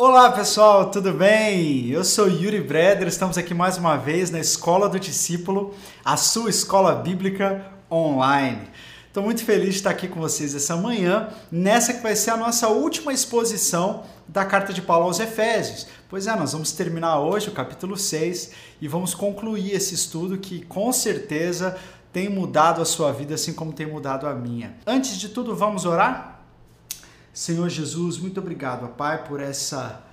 Olá pessoal, tudo bem? Eu sou Yuri Breder, estamos aqui mais uma vez na Escola do Discípulo, a sua escola bíblica online. Estou muito feliz de estar aqui com vocês essa manhã, nessa que vai ser a nossa última exposição da carta de Paulo aos Efésios. Pois é, nós vamos terminar hoje o capítulo 6 e vamos concluir esse estudo que com certeza tem mudado a sua vida assim como tem mudado a minha. Antes de tudo, vamos orar? Senhor Jesus, muito obrigado, Pai, por essa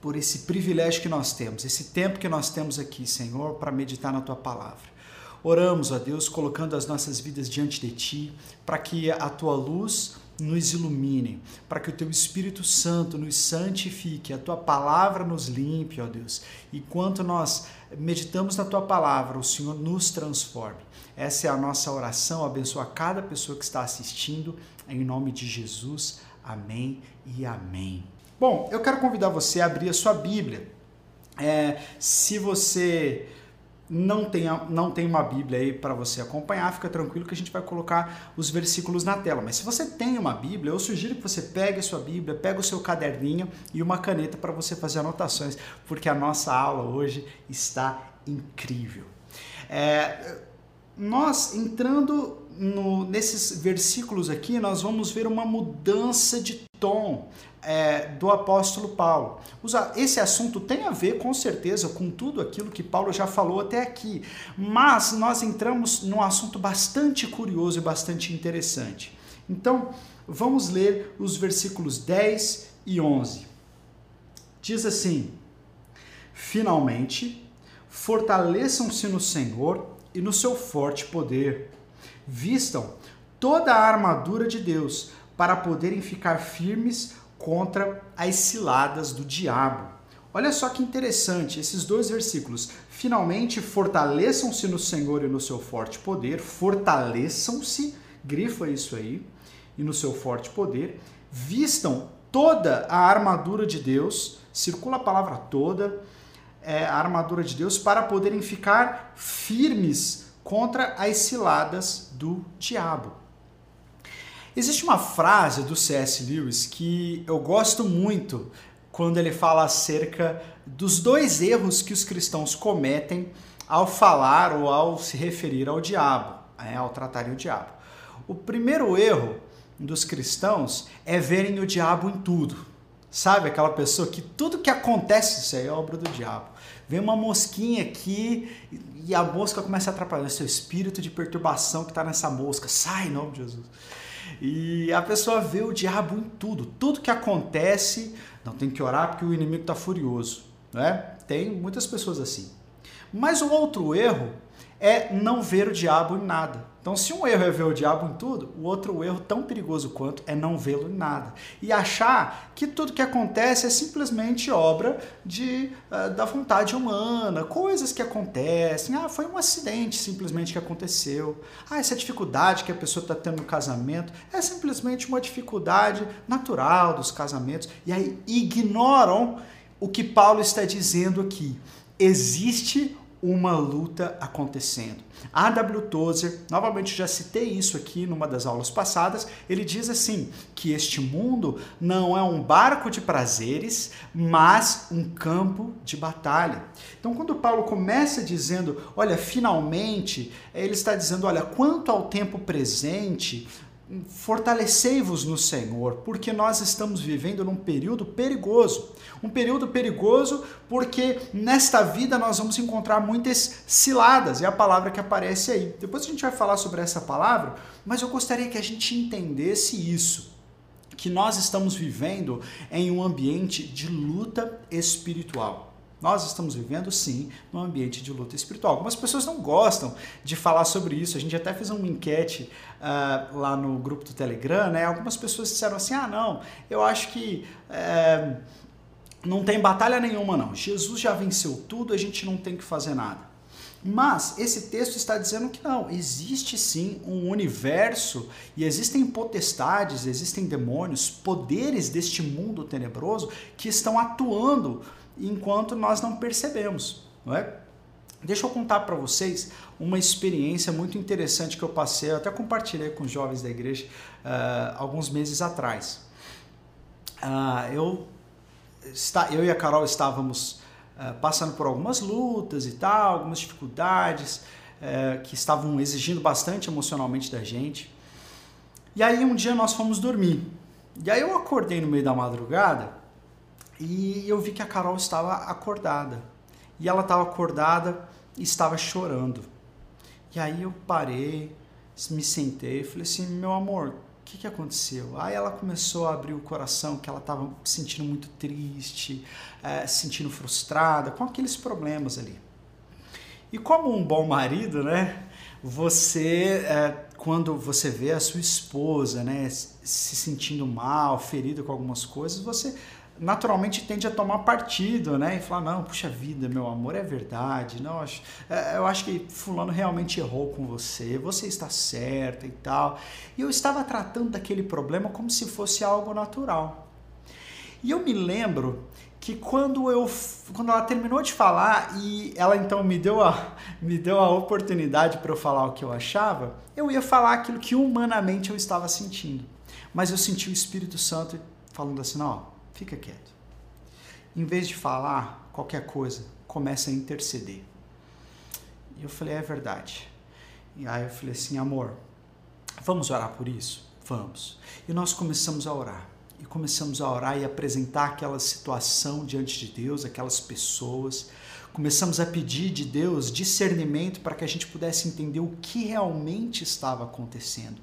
por esse privilégio que nós temos, esse tempo que nós temos aqui, Senhor, para meditar na tua palavra. Oramos, ó Deus, colocando as nossas vidas diante de ti, para que a tua luz nos ilumine, para que o teu Espírito Santo nos santifique, a tua palavra nos limpe, ó Deus. E quanto nós meditamos na tua palavra, o Senhor nos transforme. Essa é a nossa oração, abençoa cada pessoa que está assistindo, em nome de Jesus. Amém e amém. Bom, eu quero convidar você a abrir a sua Bíblia. É, se você não tem, não tem uma Bíblia aí para você acompanhar, fica tranquilo que a gente vai colocar os versículos na tela. Mas se você tem uma Bíblia, eu sugiro que você pegue a sua Bíblia, pegue o seu caderninho e uma caneta para você fazer anotações, porque a nossa aula hoje está incrível. É, nós entrando no, nesses versículos aqui, nós vamos ver uma mudança de tom é, do apóstolo Paulo. Esse assunto tem a ver, com certeza, com tudo aquilo que Paulo já falou até aqui, mas nós entramos num assunto bastante curioso e bastante interessante. Então, vamos ler os versículos 10 e 11. Diz assim: Finalmente, fortaleçam-se no Senhor e no seu forte poder. Vistam toda a armadura de Deus para poderem ficar firmes contra as ciladas do diabo. Olha só que interessante esses dois versículos. Finalmente, fortaleçam-se no Senhor e no seu forte poder. Fortaleçam-se, grifa isso aí, e no seu forte poder. Vistam toda a armadura de Deus, circula a palavra toda, é, a armadura de Deus, para poderem ficar firmes contra as ciladas do diabo. Existe uma frase do C.S. Lewis que eu gosto muito quando ele fala acerca dos dois erros que os cristãos cometem ao falar ou ao se referir ao diabo, é, ao tratarem o diabo. O primeiro erro dos cristãos é verem o diabo em tudo. Sabe aquela pessoa que tudo que acontece, isso aí é obra do diabo. Vem uma mosquinha aqui e a mosca começa a atrapalhar. Seu espírito de perturbação que está nessa mosca, sai em nome de Jesus. E a pessoa vê o diabo em tudo. Tudo que acontece, não tem que orar porque o inimigo está furioso. Né? Tem muitas pessoas assim. Mas o outro erro é não ver o diabo em nada. Então, se um erro é ver o diabo em tudo, o outro erro, tão perigoso quanto, é não vê-lo em nada. E achar que tudo que acontece é simplesmente obra de, uh, da vontade humana, coisas que acontecem. Ah, foi um acidente simplesmente que aconteceu. Ah, essa dificuldade que a pessoa está tendo no casamento é simplesmente uma dificuldade natural dos casamentos. E aí ignoram o que Paulo está dizendo aqui. Existe uma luta acontecendo. A W. Tozer, novamente já citei isso aqui numa das aulas passadas, ele diz assim: que este mundo não é um barco de prazeres, mas um campo de batalha. Então, quando Paulo começa dizendo, olha, finalmente, ele está dizendo, olha, quanto ao tempo presente, fortalecei-vos no Senhor, porque nós estamos vivendo num período perigoso. Um período perigoso porque nesta vida nós vamos encontrar muitas ciladas, é a palavra que aparece aí. Depois a gente vai falar sobre essa palavra, mas eu gostaria que a gente entendesse isso. Que nós estamos vivendo em um ambiente de luta espiritual. Nós estamos vivendo, sim, num ambiente de luta espiritual. Algumas pessoas não gostam de falar sobre isso. A gente até fez uma enquete uh, lá no grupo do Telegram, né? Algumas pessoas disseram assim: ah, não, eu acho que. Uh, não tem batalha nenhuma, não. Jesus já venceu tudo, a gente não tem que fazer nada. Mas esse texto está dizendo que não, existe sim um universo e existem potestades, existem demônios, poderes deste mundo tenebroso que estão atuando enquanto nós não percebemos, não é? Deixa eu contar para vocês uma experiência muito interessante que eu passei, eu até compartilhei com os jovens da igreja uh, alguns meses atrás. Uh, eu está, eu e a Carol estávamos uh, passando por algumas lutas e tal, algumas dificuldades uh, que estavam exigindo bastante emocionalmente da gente. E aí um dia nós fomos dormir. E aí eu acordei no meio da madrugada e eu vi que a Carol estava acordada. E ela estava acordada e estava chorando. E aí eu parei, me sentei e falei assim: meu amor, o que, que aconteceu? Aí ela começou a abrir o coração, que ela estava se sentindo muito triste, é, se sentindo frustrada, com aqueles problemas ali. E como um bom marido, né? Você, é, quando você vê a sua esposa, né, se sentindo mal, ferida com algumas coisas, você naturalmente tende a tomar partido, né? E falar, não, puxa vida, meu amor, é verdade. Não, eu acho, é, eu acho que fulano realmente errou com você, você está certa e tal. E eu estava tratando daquele problema como se fosse algo natural. E eu me lembro que quando eu quando ela terminou de falar e ela então me deu a me deu a oportunidade para eu falar o que eu achava, eu ia falar aquilo que humanamente eu estava sentindo. Mas eu senti o Espírito Santo falando assim, ó, fica quieto. Em vez de falar qualquer coisa, começa a interceder. E eu falei, é verdade. E aí eu falei assim, amor, vamos orar por isso? Vamos. E nós começamos a orar. E começamos a orar e apresentar aquela situação diante de Deus, aquelas pessoas. Começamos a pedir de Deus discernimento para que a gente pudesse entender o que realmente estava acontecendo.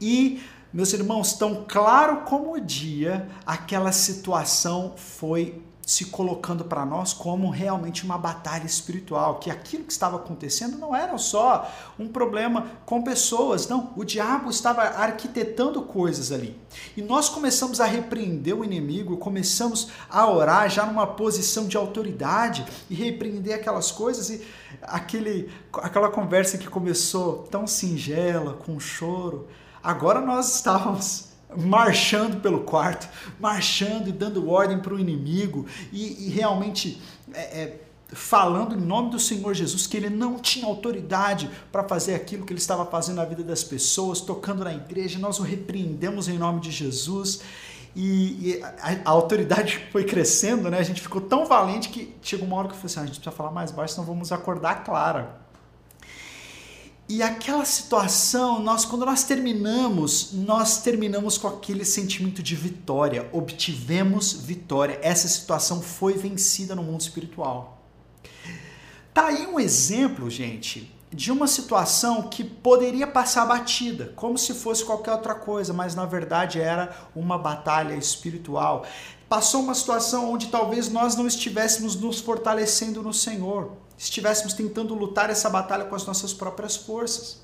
E meus irmãos, tão claro como o dia, aquela situação foi se colocando para nós como realmente uma batalha espiritual, que aquilo que estava acontecendo não era só um problema com pessoas, não, o diabo estava arquitetando coisas ali. E nós começamos a repreender o inimigo, começamos a orar já numa posição de autoridade e repreender aquelas coisas e aquele aquela conversa que começou tão singela, com choro, Agora nós estávamos marchando pelo quarto, marchando e dando ordem para o inimigo e, e realmente é, é, falando em nome do Senhor Jesus que ele não tinha autoridade para fazer aquilo que ele estava fazendo na vida das pessoas, tocando na igreja. Nós o repreendemos em nome de Jesus. E, e a, a, autoridade foi crescendo, né? A gente ficou tão valente que chegou uma hora que eu falei assim: ah, a gente precisa falar mais baixo, senão vamos acordar a Clara. E aquela situação, nós quando nós terminamos, nós terminamos com aquele sentimento de vitória, obtivemos vitória. Essa situação foi vencida no mundo espiritual. Tá aí um exemplo, gente, de uma situação que poderia passar batida, como se fosse qualquer outra coisa, mas na verdade era uma batalha espiritual. Passou uma situação onde talvez nós não estivéssemos nos fortalecendo no Senhor estivéssemos tentando lutar essa batalha com as nossas próprias forças.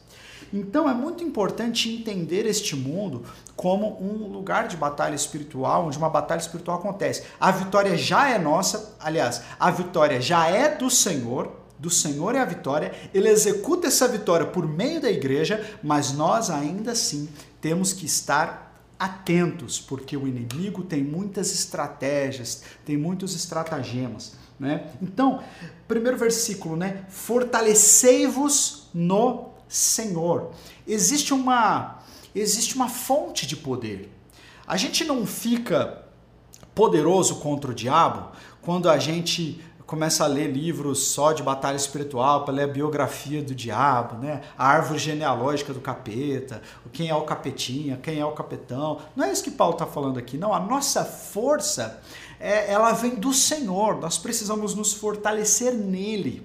Então é muito importante entender este mundo como um lugar de batalha espiritual, onde uma batalha espiritual acontece. A vitória já é nossa, aliás, a vitória já é do Senhor, do Senhor é a vitória, ele executa essa vitória por meio da igreja, mas nós ainda assim temos que estar atentos, porque o inimigo tem muitas estratégias, tem muitos estratagemas. Né? Então, primeiro versículo, né? Fortalecei-vos no Senhor. Existe uma existe uma fonte de poder. A gente não fica poderoso contra o diabo quando a gente começa a ler livros só de batalha espiritual, para ler a biografia do diabo, né? a árvore genealógica do capeta, quem é o capetinha, quem é o capetão. Não é isso que Paulo está falando aqui, não. A nossa força é, ela vem do Senhor, nós precisamos nos fortalecer nele.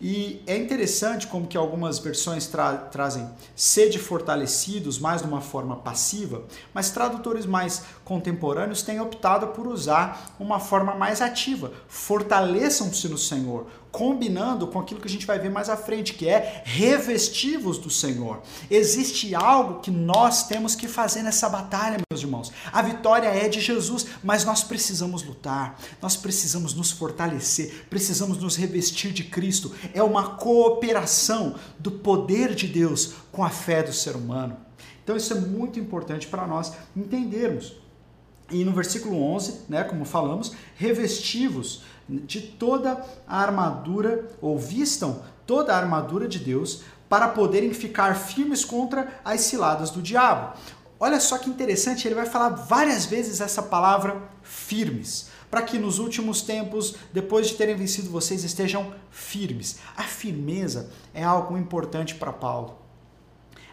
E é interessante como que algumas versões tra trazem sede fortalecidos mais de uma forma passiva, mas tradutores mais contemporâneos têm optado por usar uma forma mais ativa. Fortaleçam-se no Senhor, combinando com aquilo que a gente vai ver mais à frente, que é revestivos do Senhor. Existe algo que nós temos que fazer nessa batalha, meus irmãos. A vitória é de Jesus, mas nós precisamos lutar, nós precisamos nos fortalecer, precisamos nos revestir de Cristo. É uma cooperação do poder de Deus com a fé do ser humano. Então isso é muito importante para nós entendermos. E no versículo 11, né, como falamos, revestivos de toda a armadura, ou vistam toda a armadura de Deus, para poderem ficar firmes contra as ciladas do diabo. olha só que interessante, ele vai falar várias vezes essa palavra firmes, para que nos últimos tempos, depois de terem vencido vocês, estejam firmes. A firmeza é algo importante para Paulo.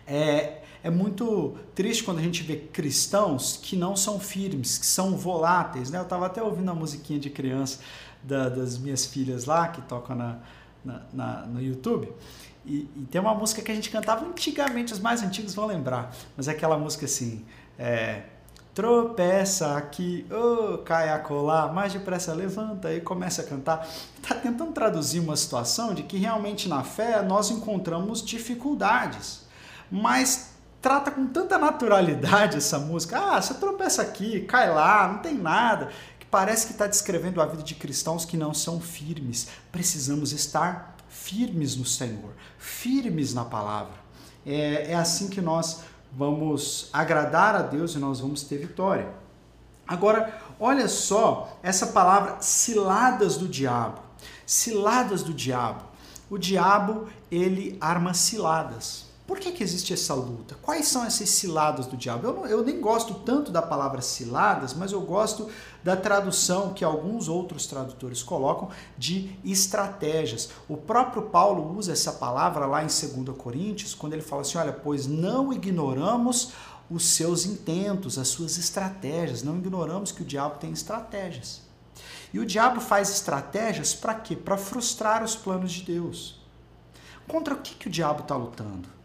É, é muito triste quando a gente vê cristãos que não são firmes, que são voláteis. Né? Eu estava até ouvindo a musiquinha de criança da, das minhas filhas lá, que tocam na, na, na no YouTube. E, e, tem uma música que a gente cantava antigamente, os mais antigos vão lembrar, mas é aquela música assim: é, tropeça aqui, oh, cai a colar, mais depressa levanta e começa a cantar. Está tentando traduzir uma situação de que realmente na fé nós encontramos dificuldades, mas trata com tanta naturalidade essa música. Ah, você tropeça aqui, cai lá, não tem nada. Parece que está descrevendo a vida de cristãos que não são firmes. Precisamos estar firmes no Senhor, firmes na palavra. É, é assim que nós vamos agradar a Deus e nós vamos ter vitória. Agora, olha só essa palavra ciladas do diabo. Ciladas do diabo. O diabo, ele arma ciladas. Por que, que existe essa luta? Quais são essas ciladas do diabo? Eu, não, eu nem gosto tanto da palavra ciladas, mas eu gosto da tradução que alguns outros tradutores colocam de estratégias. O próprio Paulo usa essa palavra lá em 2 Coríntios, quando ele fala assim: olha, pois não ignoramos os seus intentos, as suas estratégias, não ignoramos que o diabo tem estratégias. E o diabo faz estratégias para quê? Para frustrar os planos de Deus. Contra o que, que o diabo está lutando?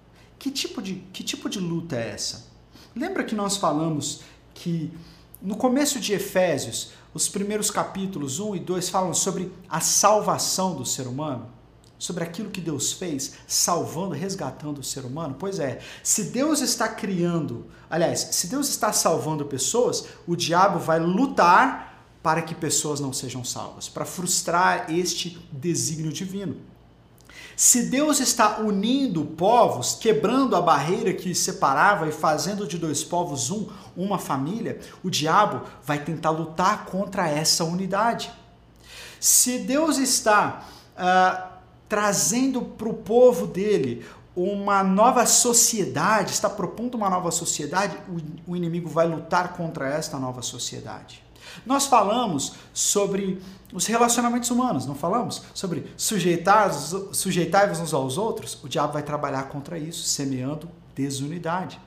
Que tipo de, que tipo de luta é essa? Lembra que nós falamos que no começo de Efésios, os primeiros capítulos 1 e 2 falam sobre a salvação do ser humano? Sobre aquilo que Deus fez, salvando, resgatando o ser humano? Pois é, se Deus está criando, aliás, se Deus está salvando pessoas, o diabo vai lutar para que pessoas não sejam salvas, para frustrar este desígnio divino. Se Deus está unindo povos, quebrando a barreira que os separava e fazendo de dois povos um, uma família, o diabo vai tentar lutar contra essa unidade. Se Deus está uh, trazendo para o povo dele uma nova sociedade, está propondo uma nova sociedade, o, o inimigo vai lutar contra esta nova sociedade. Nós falamos sobre os relacionamentos humanos, não falamos? Sobre sujeitar-vos sujeitar uns aos outros? O diabo vai trabalhar contra isso, semeando desunidade.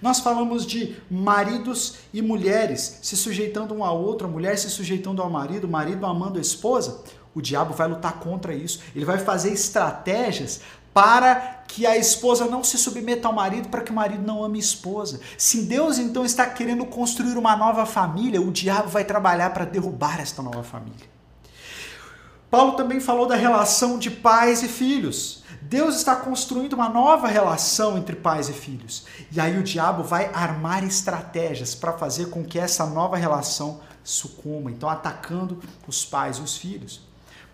Nós falamos de maridos e mulheres se sujeitando um ao outro, a mulher se sujeitando ao marido, o marido amando a esposa. O diabo vai lutar contra isso. Ele vai fazer estratégias para que a esposa não se submeta ao marido, para que o marido não ame a esposa. Se Deus então está querendo construir uma nova família, o diabo vai trabalhar para derrubar esta nova família. Paulo também falou da relação de pais e filhos. Deus está construindo uma nova relação entre pais e filhos. E aí o diabo vai armar estratégias para fazer com que essa nova relação sucumba, então atacando os pais e os filhos.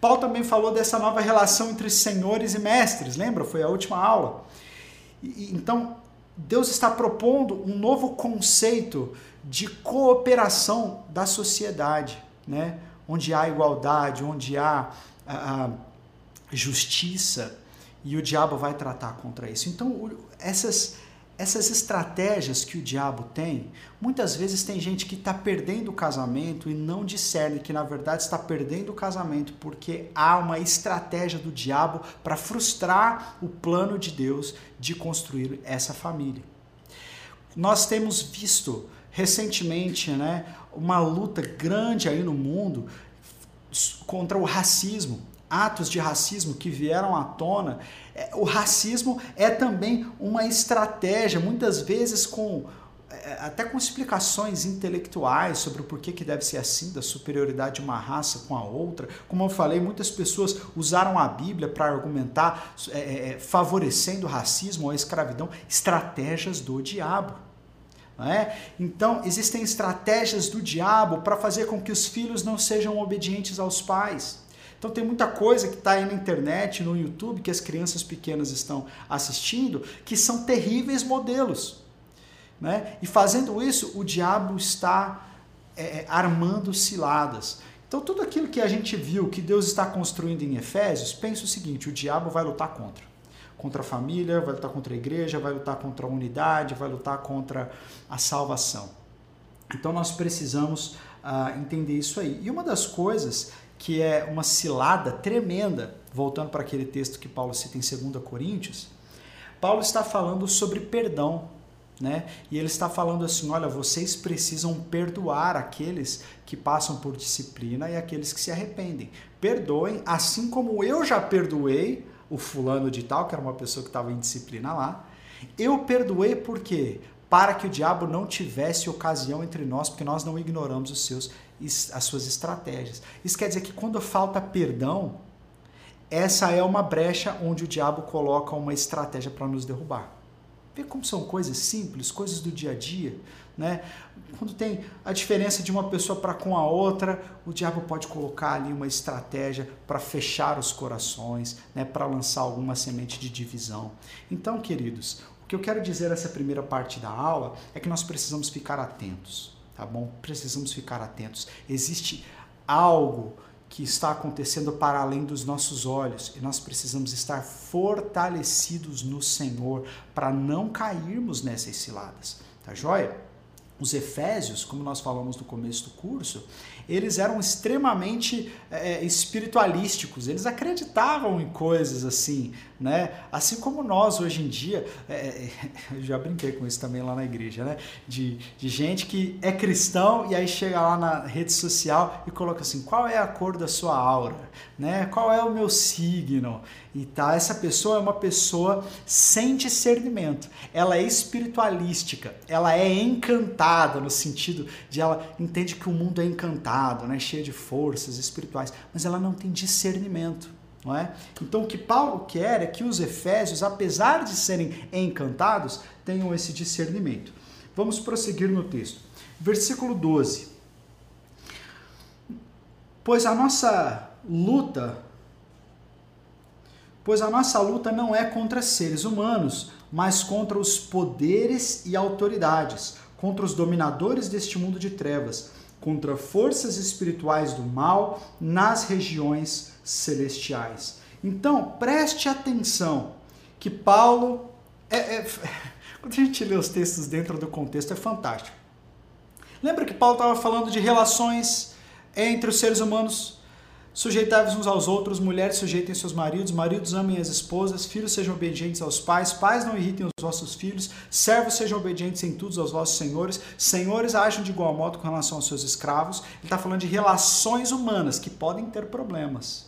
Paulo também falou dessa nova relação entre senhores e mestres, lembra? Foi a última aula. E, então, Deus está propondo um novo conceito de cooperação da sociedade, né? onde há igualdade, onde há a, a justiça, e o diabo vai tratar contra isso. Então, essas essas estratégias que o diabo tem, muitas vezes tem gente que está perdendo o casamento e não discerne que na verdade está perdendo o casamento porque há uma estratégia do diabo para frustrar o plano de Deus de construir essa família. Nós temos visto recentemente né, uma luta grande aí no mundo contra o racismo atos de racismo que vieram à tona. É, o racismo é também uma estratégia, muitas vezes com é, até com explicações intelectuais sobre o porquê que deve ser assim, da superioridade de uma raça com a outra. Como eu falei, muitas pessoas usaram a Bíblia para argumentar é, é, favorecendo o racismo ou a escravidão, estratégias do diabo. É? Então, existem estratégias do diabo para fazer com que os filhos não sejam obedientes aos pais. Então tem muita coisa que está aí na internet, no YouTube, que as crianças pequenas estão assistindo, que são terríveis modelos. Né? E fazendo isso, o diabo está é, é, armando ciladas. Então tudo aquilo que a gente viu que Deus está construindo em Efésios, pensa o seguinte, o diabo vai lutar contra. contra a família, vai lutar contra a igreja, vai lutar contra a unidade, vai lutar contra a salvação. Então nós precisamos uh, entender isso aí. E uma das coisas que é uma cilada tremenda, voltando para aquele texto que Paulo cita em 2 Coríntios, Paulo está falando sobre perdão. Né? E ele está falando assim: olha, vocês precisam perdoar aqueles que passam por disciplina e aqueles que se arrependem. Perdoem, assim como eu já perdoei o fulano de tal, que era uma pessoa que estava em disciplina lá. Eu perdoei por quê? Para que o diabo não tivesse ocasião entre nós, porque nós não ignoramos os seus, as suas estratégias. Isso quer dizer que quando falta perdão, essa é uma brecha onde o diabo coloca uma estratégia para nos derrubar. Vê como são coisas simples, coisas do dia a dia, né? Quando tem a diferença de uma pessoa para com a outra, o diabo pode colocar ali uma estratégia para fechar os corações, né? Para lançar alguma semente de divisão. Então, queridos, o que eu quero dizer nessa primeira parte da aula é que nós precisamos ficar atentos, tá bom? Precisamos ficar atentos. Existe algo que está acontecendo para além dos nossos olhos e nós precisamos estar fortalecidos no Senhor para não cairmos nessas ciladas, tá joia? Os Efésios, como nós falamos no começo do curso, eles eram extremamente é, espiritualísticos, eles acreditavam em coisas assim, né? Assim como nós hoje em dia, é, eu já brinquei com isso também lá na igreja, né? De, de gente que é cristão e aí chega lá na rede social e coloca assim: qual é a cor da sua aura? Né? Qual é o meu signo? E tá, essa pessoa é uma pessoa sem discernimento. Ela é espiritualística, ela é encantada no sentido de ela entende que o mundo é encantado, né, cheio de forças espirituais, mas ela não tem discernimento. Não é? Então o que Paulo quer é que os efésios, apesar de serem encantados, tenham esse discernimento. Vamos prosseguir no texto. Versículo 12. Pois a nossa luta pois a nossa luta não é contra seres humanos, mas contra os poderes e autoridades, contra os dominadores deste mundo de trevas, contra forças espirituais do mal nas regiões celestiais. Então, preste atenção que Paulo. É, é, quando a gente lê os textos dentro do contexto, é fantástico. Lembra que Paulo estava falando de relações entre os seres humanos Sujeitai-vos uns aos outros, mulheres sujeitem seus maridos, maridos amem as esposas, filhos sejam obedientes aos pais, pais não irritem os vossos filhos, servos sejam obedientes em tudo aos vossos senhores, senhores ajam de igual modo com relação aos seus escravos. Ele está falando de relações humanas que podem ter problemas.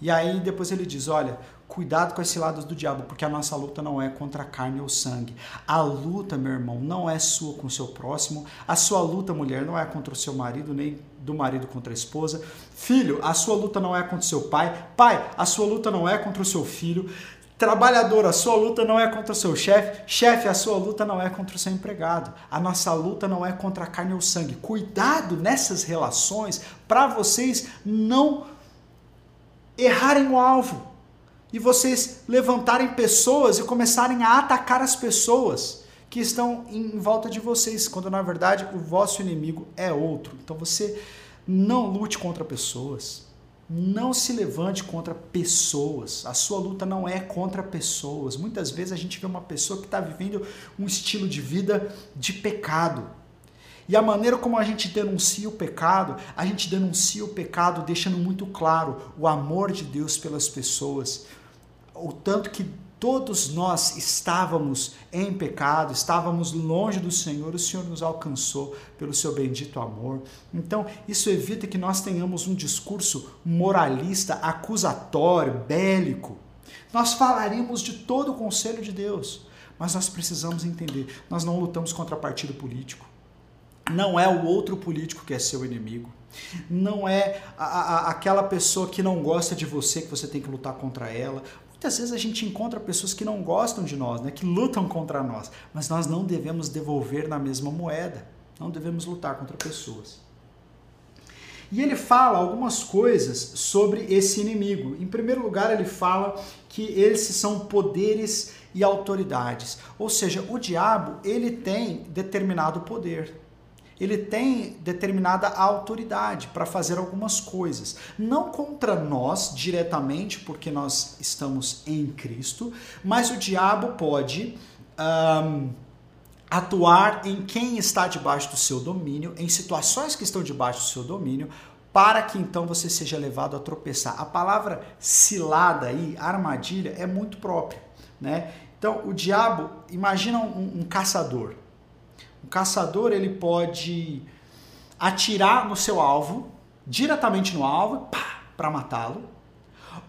E aí depois ele diz: olha, cuidado com as ciladas do diabo, porque a nossa luta não é contra a carne ou sangue. A luta, meu irmão, não é sua com o seu próximo. A sua luta, mulher, não é contra o seu marido, nem do marido contra a esposa. Filho, a sua luta não é contra o seu pai. Pai, a sua luta não é contra o seu filho. Trabalhador, a sua luta não é contra o seu chefe. Chefe, a sua luta não é contra o seu empregado. A nossa luta não é contra a carne ou sangue. Cuidado nessas relações para vocês não errarem o alvo e vocês levantarem pessoas e começarem a atacar as pessoas que estão em volta de vocês, quando na verdade o vosso inimigo é outro. Então você não lute contra pessoas. Não se levante contra pessoas. A sua luta não é contra pessoas. Muitas vezes a gente vê uma pessoa que está vivendo um estilo de vida de pecado. E a maneira como a gente denuncia o pecado, a gente denuncia o pecado deixando muito claro o amor de Deus pelas pessoas, o tanto que todos nós estávamos em pecado, estávamos longe do Senhor, o Senhor nos alcançou pelo seu bendito amor. Então, isso evita que nós tenhamos um discurso moralista, acusatório, bélico. Nós falaremos de todo o conselho de Deus, mas nós precisamos entender, nós não lutamos contra partido político. Não é o outro político que é seu inimigo. Não é a, a, aquela pessoa que não gosta de você que você tem que lutar contra ela. Muitas vezes a gente encontra pessoas que não gostam de nós, né, que lutam contra nós, mas nós não devemos devolver na mesma moeda. Não devemos lutar contra pessoas. E ele fala algumas coisas sobre esse inimigo. Em primeiro lugar, ele fala que eles são poderes e autoridades. Ou seja, o diabo, ele tem determinado poder. Ele tem determinada autoridade para fazer algumas coisas. Não contra nós diretamente, porque nós estamos em Cristo, mas o diabo pode. Um, atuar em quem está debaixo do seu domínio, em situações que estão debaixo do seu domínio, para que então você seja levado a tropeçar. A palavra cilada aí, armadilha, é muito própria, né? Então, o diabo, imagina um, um caçador. Um caçador, ele pode atirar no seu alvo, diretamente no alvo, para matá-lo,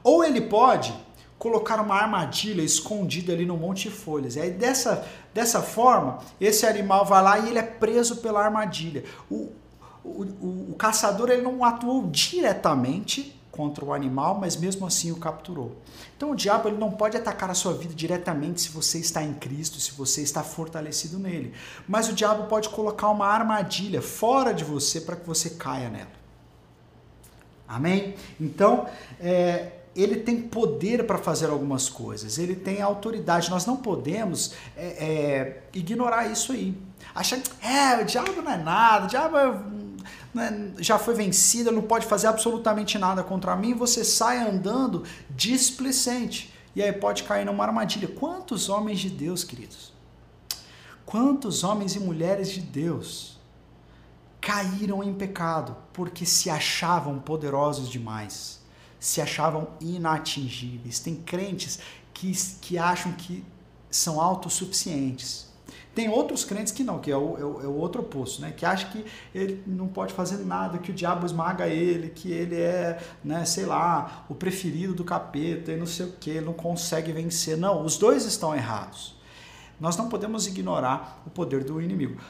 ou ele pode colocar uma armadilha escondida ali no monte de folhas. E aí dessa, dessa forma, esse animal vai lá e ele é preso pela armadilha. O, o, o, o caçador ele não atuou diretamente contra o animal, mas mesmo assim o capturou. Então o diabo ele não pode atacar a sua vida diretamente se você está em Cristo, se você está fortalecido nele. Mas o diabo pode colocar uma armadilha fora de você para que você caia nela. Amém? Então, é, ele tem poder para fazer algumas coisas, ele tem autoridade. Nós não podemos é, é, ignorar isso aí. Achar que é, o diabo não é nada, o diabo é, é, já foi vencido, não pode fazer absolutamente nada contra mim. Você sai andando displicente e aí pode cair numa armadilha. Quantos homens de Deus, queridos? Quantos homens e mulheres de Deus caíram em pecado porque se achavam poderosos demais? se achavam inatingíveis. Tem crentes que, que acham que são autossuficientes. Tem outros crentes que não, que é o, é o, é o outro oposto, né? Que acha que ele não pode fazer nada, que o diabo esmaga ele, que ele é, né, sei lá, o preferido do capeta e não sei o que, não consegue vencer. Não, os dois estão errados. Nós não podemos ignorar o poder do inimigo.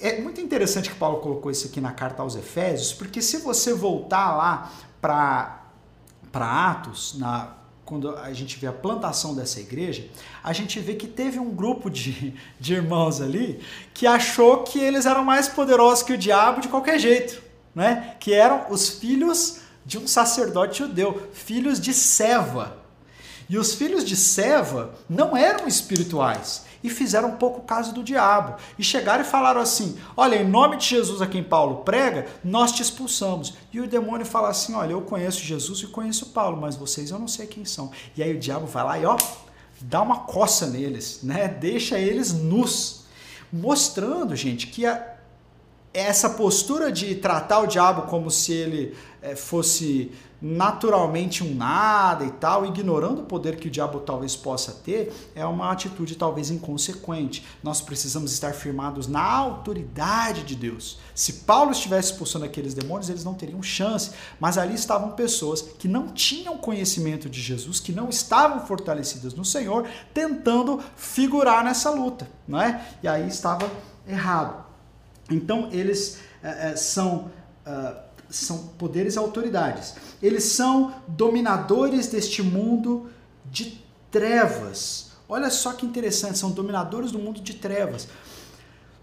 É, é muito interessante que Paulo colocou isso aqui na carta aos Efésios, porque se você voltar lá para Atos, na, quando a gente vê a plantação dessa igreja, a gente vê que teve um grupo de, de irmãos ali que achou que eles eram mais poderosos que o diabo de qualquer jeito, né? que eram os filhos de um sacerdote judeu, filhos de Seva. E os filhos de Seva não eram espirituais, e fizeram um pouco caso do diabo. E chegaram e falaram assim: Olha, em nome de Jesus a quem Paulo prega, nós te expulsamos. E o demônio fala assim: Olha, eu conheço Jesus e conheço Paulo, mas vocês eu não sei quem são. E aí o diabo vai lá e ó, dá uma coça neles, né? Deixa eles nus. Mostrando, gente, que a, essa postura de tratar o diabo como se ele é, fosse naturalmente um nada e tal, ignorando o poder que o diabo talvez possa ter, é uma atitude talvez inconsequente. Nós precisamos estar firmados na autoridade de Deus. Se Paulo estivesse expulsando aqueles demônios, eles não teriam chance, mas ali estavam pessoas que não tinham conhecimento de Jesus, que não estavam fortalecidas no Senhor, tentando figurar nessa luta, não é? E aí estava errado. Então eles é, é, são uh, são poderes e autoridades. Eles são dominadores deste mundo de trevas. Olha só que interessante, são dominadores do mundo de trevas.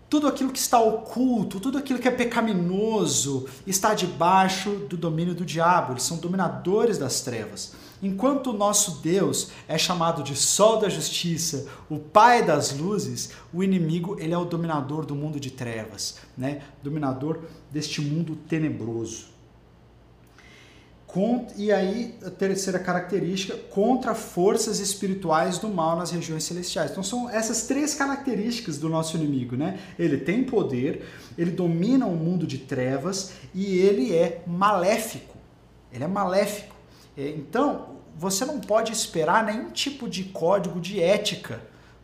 Tudo aquilo que está oculto, tudo aquilo que é pecaminoso, está debaixo do domínio do diabo. Eles são dominadores das trevas. Enquanto o nosso Deus é chamado de Sol da Justiça, o Pai das Luzes, o inimigo ele é o dominador do mundo de trevas, né? dominador deste mundo tenebroso. E aí, a terceira característica, contra forças espirituais do mal nas regiões celestiais. Então, são essas três características do nosso inimigo, né? Ele tem poder, ele domina o mundo de trevas e ele é maléfico. Ele é maléfico. É, então, você não pode esperar nenhum tipo de código de ética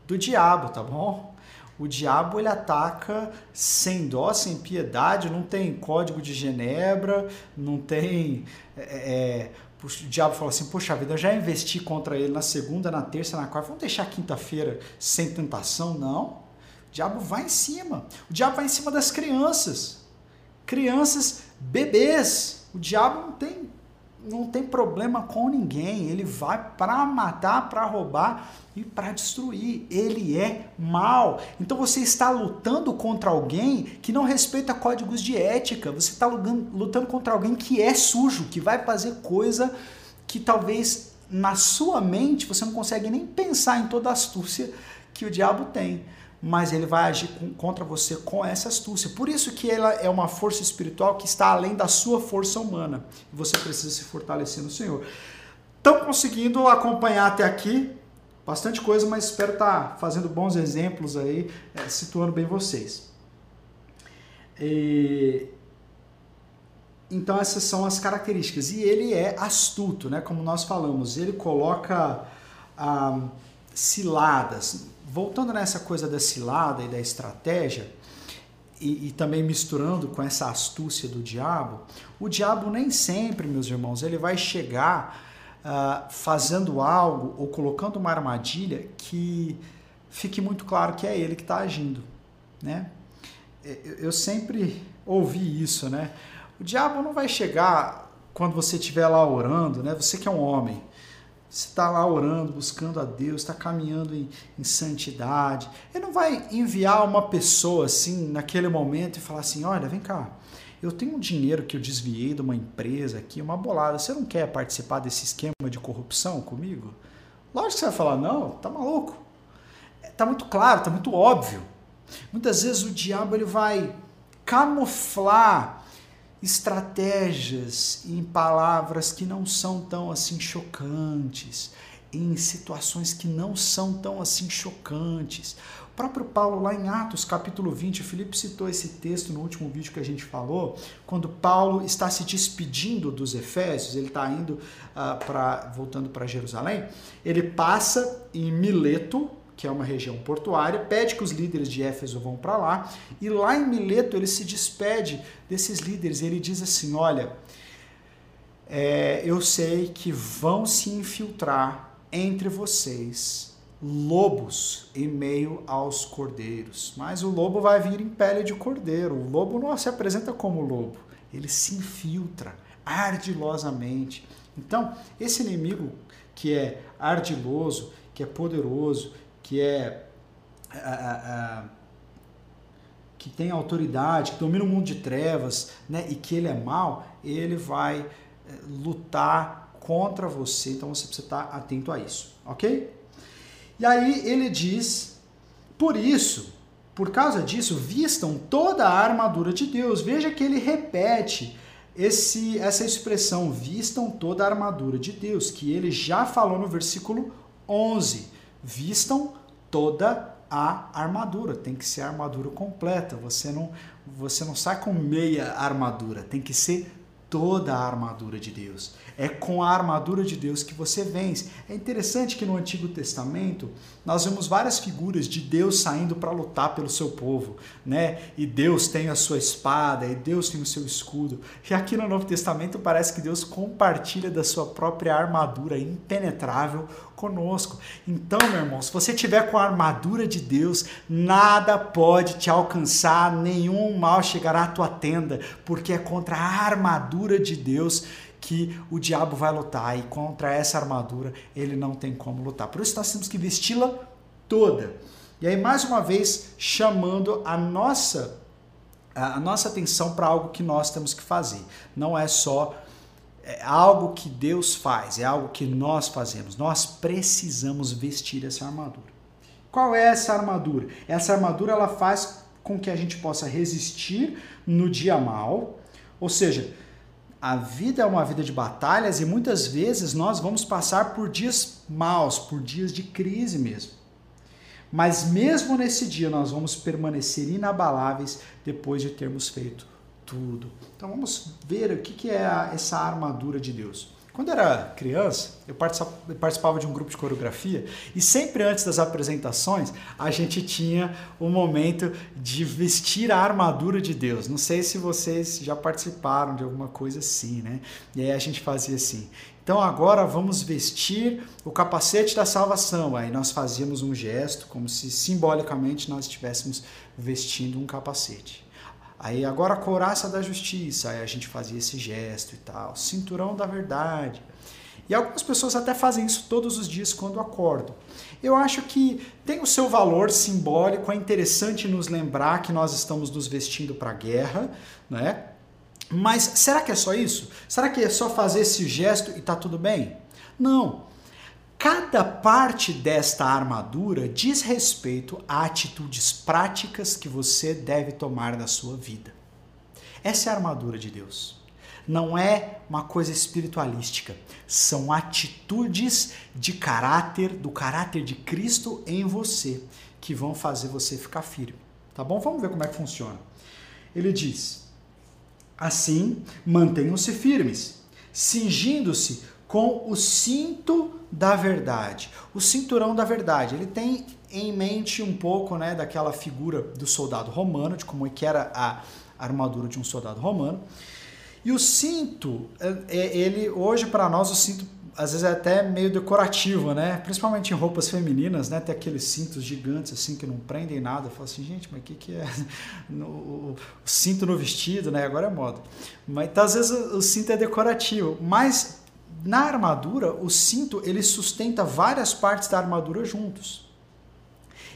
do diabo, tá bom? O diabo ele ataca sem dó, sem piedade, não tem código de Genebra, não tem. É, é, o diabo fala assim: Poxa vida, eu já investi contra ele na segunda, na terça, na quarta, vamos deixar quinta-feira sem tentação? Não. O diabo vai em cima. O diabo vai em cima das crianças. Crianças, bebês. O diabo não tem não tem problema com ninguém. Ele vai para matar, para roubar e para destruir. Ele é mal. Então você está lutando contra alguém que não respeita códigos de ética. Você está lutando contra alguém que é sujo, que vai fazer coisa que talvez na sua mente você não consegue nem pensar em toda a astúcia que o diabo tem. Mas ele vai agir com, contra você com essa astúcia. Por isso que ela é uma força espiritual que está além da sua força humana. Você precisa se fortalecer no Senhor. Estão conseguindo acompanhar até aqui? Bastante coisa, mas espero estar fazendo bons exemplos aí, é, situando bem vocês. E... Então essas são as características. E ele é astuto, né? Como nós falamos. Ele coloca ah, ciladas. Voltando nessa coisa da cilada e da estratégia, e, e, também misturando com essa astúcia do diabo, o diabo nem sempre, meus irmãos, ele vai chegar uh, fazendo algo ou colocando uma armadilha que fique muito claro que é ele que está agindo, né? Eu sempre ouvi isso, né? O diabo não vai chegar quando você estiver lá orando, né? Você que é um homem, está lá orando, buscando a Deus, está caminhando em, em, santidade. Ele não vai enviar uma pessoa assim naquele momento e falar assim: olha, vem cá, eu tenho um dinheiro que eu desviei de uma empresa aqui, uma bolada. Você não quer participar desse esquema de corrupção comigo? Lógico que você vai falar: não, tá maluco. É, tá muito claro, tá muito óbvio. Muitas vezes o diabo ele vai camuflar estratégias em palavras que não são tão assim chocantes, em situações que não são tão assim chocantes. O próprio Paulo, lá em Atos capítulo 20, o Felipe citou esse texto no último vídeo que a gente falou, quando Paulo está se despedindo dos Efésios, ele está indo uh, para voltando para Jerusalém, ele passa em Mileto, que é uma região portuária, pede que os líderes de Éfeso vão para lá, e lá em Mileto ele se despede desses líderes, ele diz assim: Olha, é, eu sei que vão se infiltrar entre vocês lobos em meio aos cordeiros, mas o lobo vai vir em pele de cordeiro, o lobo não se apresenta como lobo, ele se infiltra ardilosamente. Então, esse inimigo que é ardiloso, que é poderoso, que é a, a, a, que tem autoridade, que domina o mundo de trevas, né, e que ele é mal, ele vai eh, lutar contra você. Então você precisa estar atento a isso, ok? E aí ele diz: por isso, por causa disso, vistam toda a armadura de Deus. Veja que ele repete esse, essa expressão, vistam toda a armadura de Deus, que ele já falou no versículo 11. Vistam toda a armadura, tem que ser armadura completa. Você não você não sai com meia armadura, tem que ser toda a armadura de Deus. É com a armadura de Deus que você vence. É interessante que no Antigo Testamento nós vemos várias figuras de Deus saindo para lutar pelo seu povo, né? E Deus tem a sua espada, e Deus tem o seu escudo. E aqui no Novo Testamento parece que Deus compartilha da sua própria armadura impenetrável conosco. Então, meu irmão, se você tiver com a armadura de Deus, nada pode te alcançar, nenhum mal chegará à tua tenda, porque é contra a armadura de Deus que o diabo vai lutar e contra essa armadura ele não tem como lutar. Por isso nós temos que vesti-la toda. E aí mais uma vez chamando a nossa a nossa atenção para algo que nós temos que fazer. Não é só é algo que Deus faz, é algo que nós fazemos. Nós precisamos vestir essa armadura. Qual é essa armadura? Essa armadura ela faz com que a gente possa resistir no dia mal, ou seja, a vida é uma vida de batalhas e muitas vezes nós vamos passar por dias maus, por dias de crise mesmo. Mas mesmo nesse dia nós vamos permanecer inabaláveis depois de termos feito tudo. Então vamos ver o que é essa armadura de Deus. Quando eu era criança, eu participava de um grupo de coreografia e sempre antes das apresentações a gente tinha o momento de vestir a armadura de Deus. Não sei se vocês já participaram de alguma coisa assim, né? E aí a gente fazia assim. Então agora vamos vestir o capacete da salvação. Aí nós fazíamos um gesto como se simbolicamente nós estivéssemos vestindo um capacete. Aí agora a couraça da justiça, aí a gente fazia esse gesto e tal, cinturão da verdade. E algumas pessoas até fazem isso todos os dias quando acordam. Eu acho que tem o seu valor simbólico, é interessante nos lembrar que nós estamos nos vestindo para a guerra, né? Mas será que é só isso? Será que é só fazer esse gesto e tá tudo bem? Não. Cada parte desta armadura diz respeito a atitudes práticas que você deve tomar na sua vida. Essa é a armadura de Deus. Não é uma coisa espiritualística, são atitudes de caráter, do caráter de Cristo em você, que vão fazer você ficar firme. Tá bom? Vamos ver como é que funciona. Ele diz: Assim, mantenham-se firmes, cingindo-se com o cinto da verdade. O cinturão da verdade. Ele tem em mente um pouco né, daquela figura do soldado romano, de como é que era a armadura de um soldado romano. E o cinto, é, é, ele hoje para nós o cinto às vezes é até meio decorativo, né? Principalmente em roupas femininas, né? Tem aqueles cintos gigantes assim que não prendem nada. Eu falo assim, gente, mas o que, que é no, o, cinto no vestido, né? Agora é moda. Mas então, às vezes o, o cinto é decorativo, mas na armadura, o cinto ele sustenta várias partes da armadura juntos.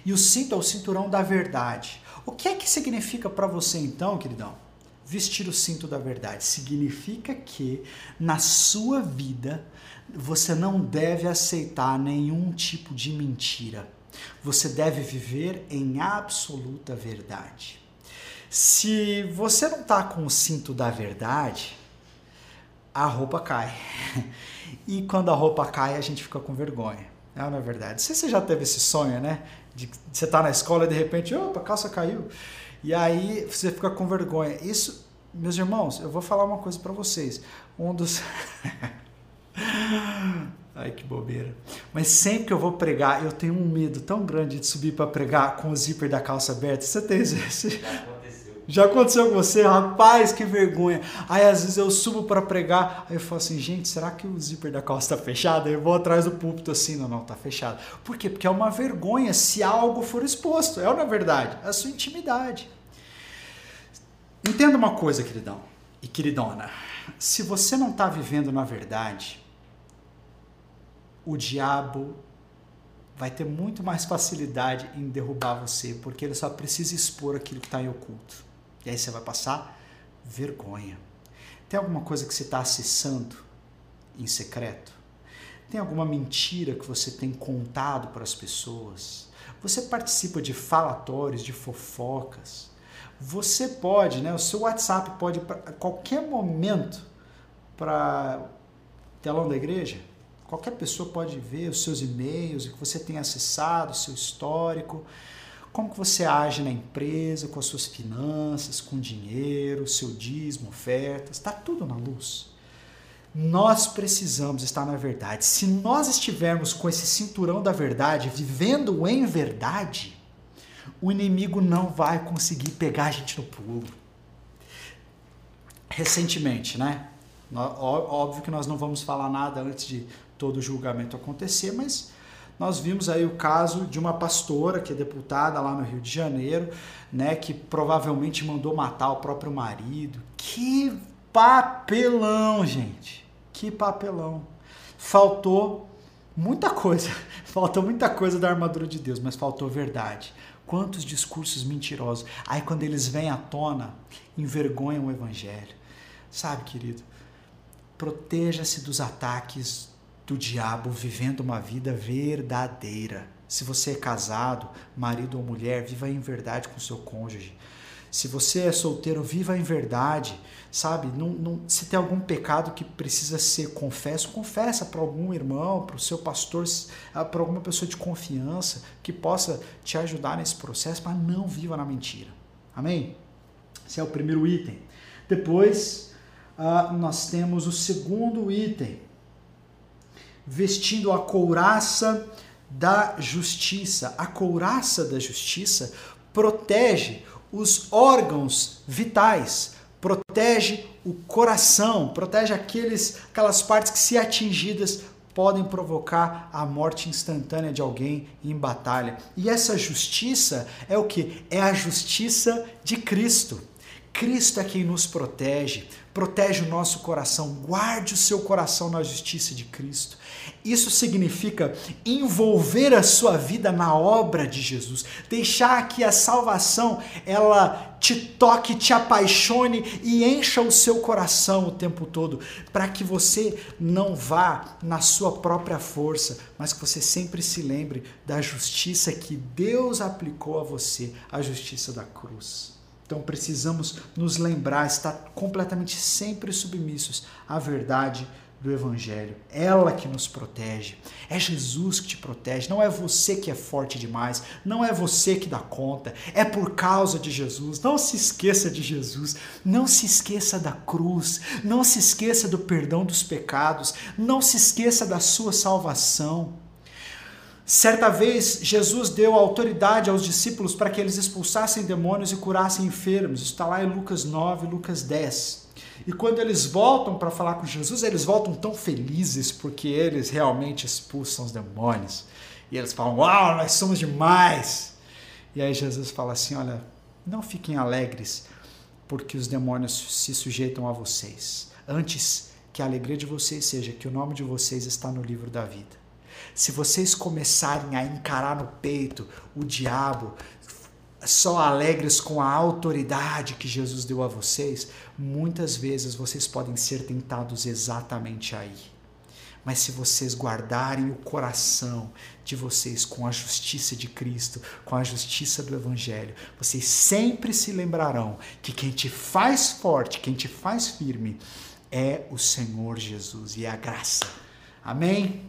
E o cinto é o cinturão da verdade. O que é que significa para você então, queridão? Vestir o cinto da verdade significa que na sua vida você não deve aceitar nenhum tipo de mentira. Você deve viver em absoluta verdade. Se você não está com o cinto da verdade, a roupa cai. E quando a roupa cai, a gente fica com vergonha. Não, não é verdade. Se você já teve esse sonho, né? De você tá na escola e de repente, opa, a calça caiu. E aí você fica com vergonha. Isso, meus irmãos, eu vou falar uma coisa para vocês. Um dos. Ai, que bobeira. Mas sempre que eu vou pregar, eu tenho um medo tão grande de subir para pregar com o zíper da calça aberta. Você tem esse? Já aconteceu com você? Rapaz, que vergonha. Aí às vezes eu subo para pregar, aí eu falo assim, gente, será que o zíper da calça está fechado? Aí eu vou atrás do púlpito assim, não, não, tá fechado. Por quê? Porque é uma vergonha se algo for exposto. É não é verdade? É a sua intimidade. Entenda uma coisa, queridão e queridona. Se você não está vivendo na verdade, o diabo vai ter muito mais facilidade em derrubar você, porque ele só precisa expor aquilo que está em oculto. E aí você vai passar vergonha. Tem alguma coisa que você está acessando em secreto? Tem alguma mentira que você tem contado para as pessoas? Você participa de falatórios, de fofocas? Você pode, né? O seu WhatsApp pode a qualquer momento para telão da igreja. Qualquer pessoa pode ver os seus e-mails, o que você tem acessado, o seu histórico como que você age na empresa, com as suas finanças, com dinheiro, seu dízimo, ofertas, está tudo na luz. Nós precisamos estar na verdade. Se nós estivermos com esse cinturão da verdade, vivendo em verdade, o inimigo não vai conseguir pegar a gente no pulo. Recentemente, né? Óbvio que nós não vamos falar nada antes de todo o julgamento acontecer, mas nós vimos aí o caso de uma pastora que é deputada lá no Rio de Janeiro, né, que provavelmente mandou matar o próprio marido. Que papelão, gente. Que papelão. Faltou muita coisa. Faltou muita coisa da armadura de Deus, mas faltou verdade. Quantos discursos mentirosos. Aí quando eles vêm à tona, envergonham o evangelho. Sabe, querido? Proteja-se dos ataques do diabo vivendo uma vida verdadeira. Se você é casado, marido ou mulher, viva em verdade com seu cônjuge. Se você é solteiro, viva em verdade, sabe? Não, não, se tem algum pecado que precisa ser confesso, confessa para algum irmão, para o seu pastor, ah, para alguma pessoa de confiança que possa te ajudar nesse processo, mas não viva na mentira. Amém? Esse é o primeiro item. Depois, uh, nós temos o segundo item vestindo a couraça da justiça. A couraça da justiça protege os órgãos vitais, protege o coração, protege aqueles, aquelas partes que, se atingidas, podem provocar a morte instantânea de alguém em batalha. E essa justiça é o que? É a justiça de Cristo. Cristo é quem nos protege, protege o nosso coração, guarde o seu coração na justiça de Cristo. Isso significa envolver a sua vida na obra de Jesus, deixar que a salvação ela te toque, te apaixone e encha o seu coração o tempo todo, para que você não vá na sua própria força, mas que você sempre se lembre da justiça que Deus aplicou a você, a justiça da cruz. Então precisamos nos lembrar, estar completamente sempre submissos à verdade do Evangelho. Ela que nos protege. É Jesus que te protege. Não é você que é forte demais. Não é você que dá conta. É por causa de Jesus. Não se esqueça de Jesus. Não se esqueça da cruz. Não se esqueça do perdão dos pecados. Não se esqueça da sua salvação. Certa vez, Jesus deu autoridade aos discípulos para que eles expulsassem demônios e curassem enfermos. Isso está lá em Lucas 9, Lucas 10. E quando eles voltam para falar com Jesus, eles voltam tão felizes porque eles realmente expulsam os demônios. E eles falam: Uau, nós somos demais! E aí Jesus fala assim: Olha, não fiquem alegres porque os demônios se sujeitam a vocês. Antes que a alegria de vocês seja que o nome de vocês está no livro da vida. Se vocês começarem a encarar no peito o diabo, só alegres com a autoridade que Jesus deu a vocês, muitas vezes vocês podem ser tentados exatamente aí. Mas se vocês guardarem o coração de vocês com a justiça de Cristo, com a justiça do Evangelho, vocês sempre se lembrarão que quem te faz forte, quem te faz firme, é o Senhor Jesus e é a graça. Amém?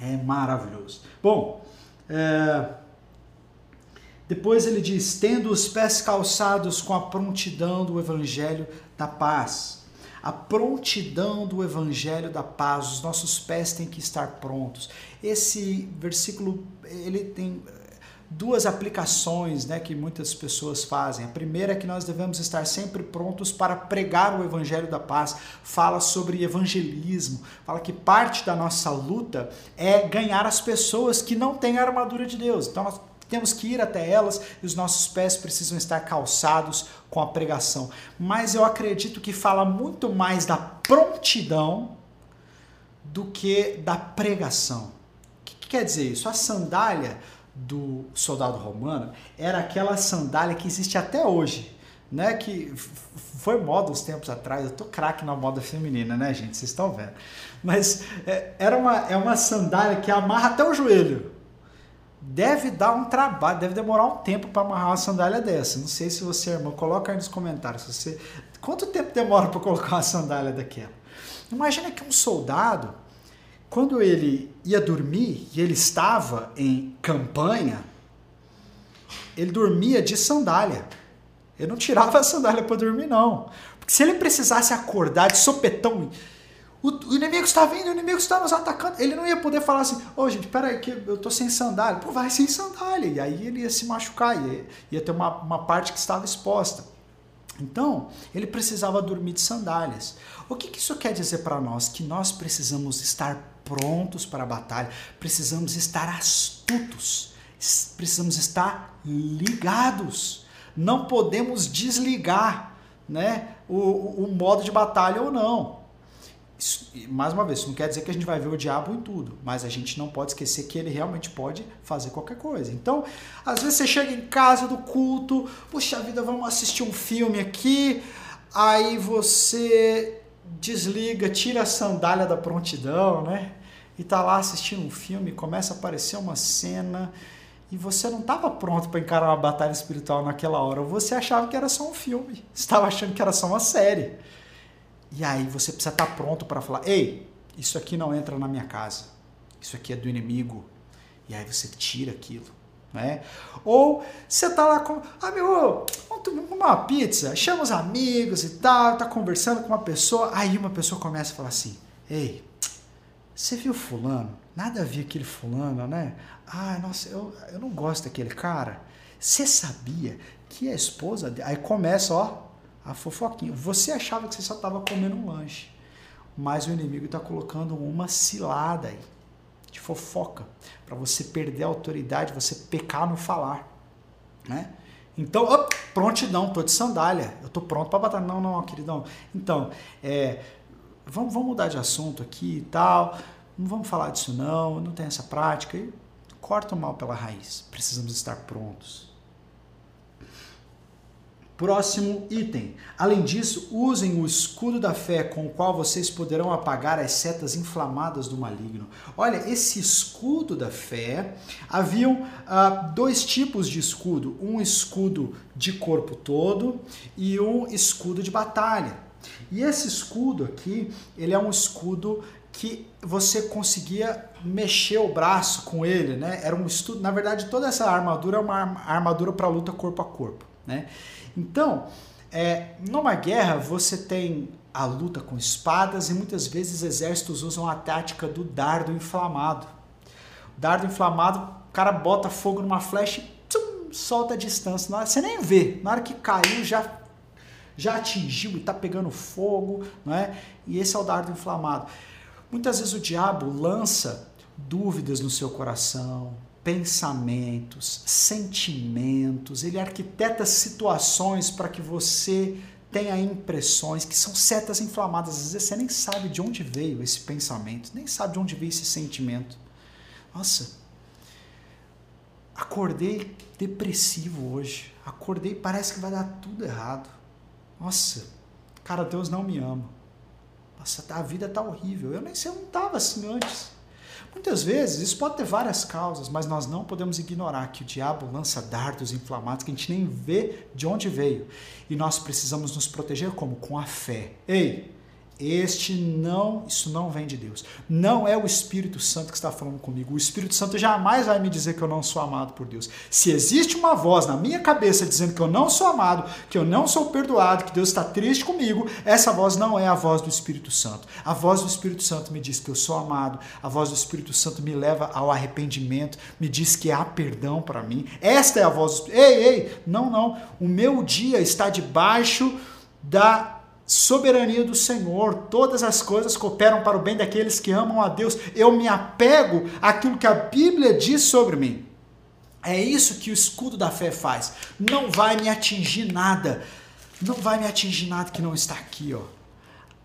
É maravilhoso. Bom, é... depois ele diz: tendo os pés calçados com a prontidão do evangelho da paz. A prontidão do evangelho da paz, os nossos pés têm que estar prontos. Esse versículo ele tem duas aplicações né, que muitas pessoas fazem. A primeira é que nós devemos estar sempre prontos para pregar o Evangelho da Paz. Fala sobre evangelismo, fala que parte da nossa luta é ganhar as pessoas que não têm a armadura de Deus. Então nós temos que ir até elas e os nossos pés precisam estar calçados com a pregação. Mas eu acredito que fala muito mais da prontidão do que da pregação. O que, que quer dizer isso? A sandália do soldado romano era aquela sandália que existe até hoje, né? Que foi moda uns tempos atrás. Eu tô craque na moda feminina, né, gente? Vocês estão vendo? Mas é, era uma, é uma sandália que amarra até o joelho. Deve dar um trabalho, deve demorar um tempo para amarrar uma sandália dessa. Não sei se você, irmão, coloca aí nos comentários. Você, quanto tempo demora para colocar uma sandália daquela? Imagina que um soldado quando ele ia dormir e ele estava em campanha, ele dormia de sandália. Ele não tirava a sandália para dormir, não. Porque se ele precisasse acordar de sopetão, o, o inimigo está vindo, o inimigo está nos atacando, ele não ia poder falar assim: Ô oh, gente, peraí, que eu tô sem sandália. Pô, vai sem sandália. E aí ele ia se machucar, ia, ia ter uma, uma parte que estava exposta. Então, ele precisava dormir de sandálias. O que, que isso quer dizer para nós? Que nós precisamos estar prontos para a batalha, precisamos estar astutos, precisamos estar ligados. Não podemos desligar né, o, o modo de batalha ou não. Isso, mais uma vez, isso não quer dizer que a gente vai ver o diabo em tudo, mas a gente não pode esquecer que ele realmente pode fazer qualquer coisa. Então, às vezes você chega em casa do culto, puxa vida, vamos assistir um filme aqui, aí você desliga, tira a sandália da prontidão, né? E tá lá assistindo um filme, começa a aparecer uma cena e você não estava pronto para encarar uma batalha espiritual naquela hora. Você achava que era só um filme, estava achando que era só uma série. E aí você precisa estar tá pronto para falar: "Ei, isso aqui não entra na minha casa. Isso aqui é do inimigo". E aí você tira aquilo, né? Ou você tá lá com, ah meu, vamos comer uma pizza, chama os amigos e tal, tá conversando com uma pessoa, aí uma pessoa começa a falar assim: "Ei, você viu fulano? Nada a ver aquele fulano, né? Ah, nossa, eu, eu não gosto daquele cara. Você sabia que a esposa. Aí começa, ó, a fofoquinha. Você achava que você só estava comendo um lanche. Mas o inimigo está colocando uma cilada aí de fofoca para você perder a autoridade, você pecar no falar, né? Então, op, prontidão, tô de sandália, eu tô pronto para batalhar. Não, não, queridão. Então, é, vamos, vamos mudar de assunto aqui e tal. Não vamos falar disso não, não tem essa prática. E corta o mal pela raiz. Precisamos estar prontos. Próximo item. Além disso, usem o escudo da fé com o qual vocês poderão apagar as setas inflamadas do maligno. Olha, esse escudo da fé, haviam ah, dois tipos de escudo: um escudo de corpo todo e um escudo de batalha. E esse escudo aqui, ele é um escudo que você conseguia mexer o braço com ele, né? Era um estudo, na verdade, toda essa armadura é uma armadura para luta corpo a corpo, né? Então, é, numa guerra você tem a luta com espadas e muitas vezes exércitos usam a tática do dardo inflamado. O dardo inflamado, o cara bota fogo numa flecha e solta a distância. Hora, você nem vê, na hora que caiu já já atingiu e está pegando fogo, não é? E esse é o dardo inflamado. Muitas vezes o diabo lança dúvidas no seu coração, pensamentos, sentimentos, ele arquiteta situações para que você tenha impressões que são setas inflamadas. Às vezes você nem sabe de onde veio esse pensamento, nem sabe de onde veio esse sentimento. Nossa, acordei depressivo hoje. Acordei, parece que vai dar tudo errado. Nossa, cara, Deus não me ama. Nossa, a vida tá horrível. Eu nem sei, eu não tava assim antes. Muitas vezes isso pode ter várias causas, mas nós não podemos ignorar que o diabo lança dardos inflamados que a gente nem vê de onde veio. E nós precisamos nos proteger como? Com a fé. Ei, este não, isso não vem de Deus. Não é o Espírito Santo que está falando comigo. O Espírito Santo jamais vai me dizer que eu não sou amado por Deus. Se existe uma voz na minha cabeça dizendo que eu não sou amado, que eu não sou perdoado, que Deus está triste comigo, essa voz não é a voz do Espírito Santo. A voz do Espírito Santo me diz que eu sou amado. A voz do Espírito Santo me leva ao arrependimento, me diz que há perdão para mim. Esta é a voz do. Ei, ei, não, não. O meu dia está debaixo da soberania do Senhor, todas as coisas cooperam para o bem daqueles que amam a Deus. Eu me apego àquilo que a Bíblia diz sobre mim. É isso que o escudo da fé faz. Não vai me atingir nada. Não vai me atingir nada que não está aqui, ó.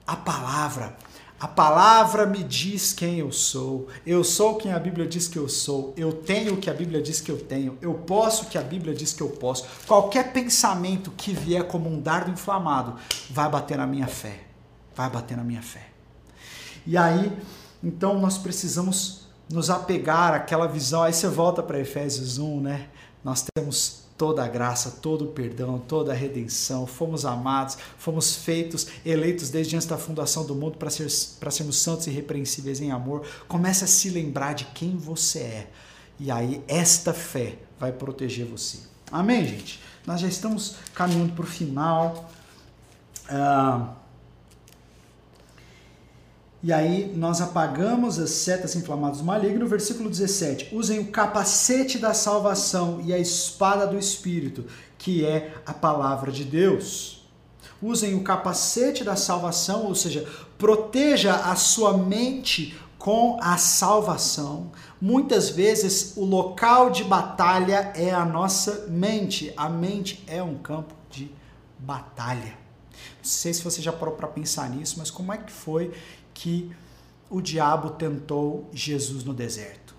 A palavra, a palavra me diz quem eu sou. Eu sou quem a Bíblia diz que eu sou. Eu tenho o que a Bíblia diz que eu tenho. Eu posso o que a Bíblia diz que eu posso. Qualquer pensamento que vier como um dardo inflamado vai bater na minha fé. Vai bater na minha fé. E aí, então nós precisamos nos apegar àquela visão. Aí você volta para Efésios 1, né? Nós temos toda a graça, todo o perdão, toda a redenção. Fomos amados, fomos feitos, eleitos desde antes da fundação do mundo para ser, sermos santos e irrepreensíveis em amor. Comece a se lembrar de quem você é. E aí, esta fé vai proteger você. Amém, gente? Nós já estamos caminhando para o final. Ah, e aí nós apagamos as setas inflamadas do maligno. Versículo 17: Usem o capacete da salvação e a espada do Espírito, que é a palavra de Deus. Usem o capacete da salvação, ou seja, proteja a sua mente com a salvação. Muitas vezes o local de batalha é a nossa mente. A mente é um campo de batalha. Não sei se você já parou para pensar nisso, mas como é que foi que o diabo tentou Jesus no deserto.